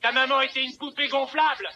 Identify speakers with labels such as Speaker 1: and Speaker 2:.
Speaker 1: Ta maman était une poupée gonflable.